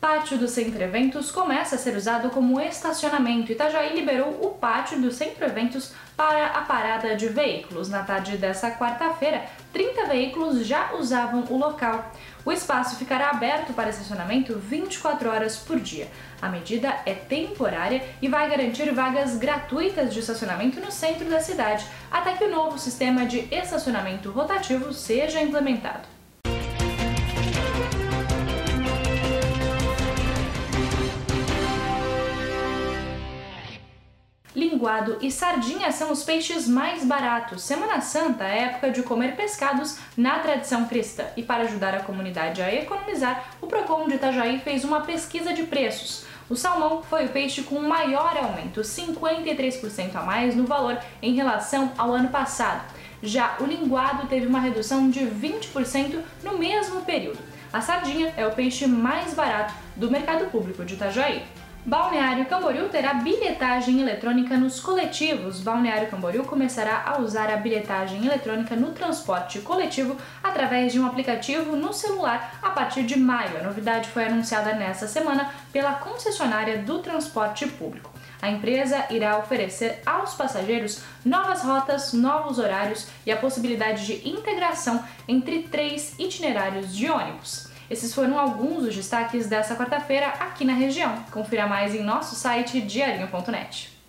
Pátio do Centro Eventos começa a ser usado como estacionamento. Itajaí liberou o pátio do Centro Eventos para a parada de veículos. Na tarde dessa quarta-feira, 30 veículos já usavam o local. O espaço ficará aberto para estacionamento 24 horas por dia. A medida é temporária e vai garantir vagas gratuitas de estacionamento no centro da cidade, até que o novo sistema de estacionamento rotativo seja implementado. Linguado e sardinha são os peixes mais baratos. Semana Santa é época de comer pescados na tradição cristã. E para ajudar a comunidade a economizar, o Procon de Itajaí fez uma pesquisa de preços. O salmão foi o peixe com maior aumento, 53% a mais no valor em relação ao ano passado. Já o linguado teve uma redução de 20% no mesmo período. A sardinha é o peixe mais barato do mercado público de Itajaí. Balneário Camboriú terá bilhetagem eletrônica nos coletivos. Balneário Camboriú começará a usar a bilhetagem eletrônica no transporte coletivo através de um aplicativo no celular a partir de maio. A novidade foi anunciada nesta semana pela concessionária do transporte público. A empresa irá oferecer aos passageiros novas rotas, novos horários e a possibilidade de integração entre três itinerários de ônibus. Esses foram alguns dos destaques dessa quarta-feira aqui na região. Confira mais em nosso site diarinho.net.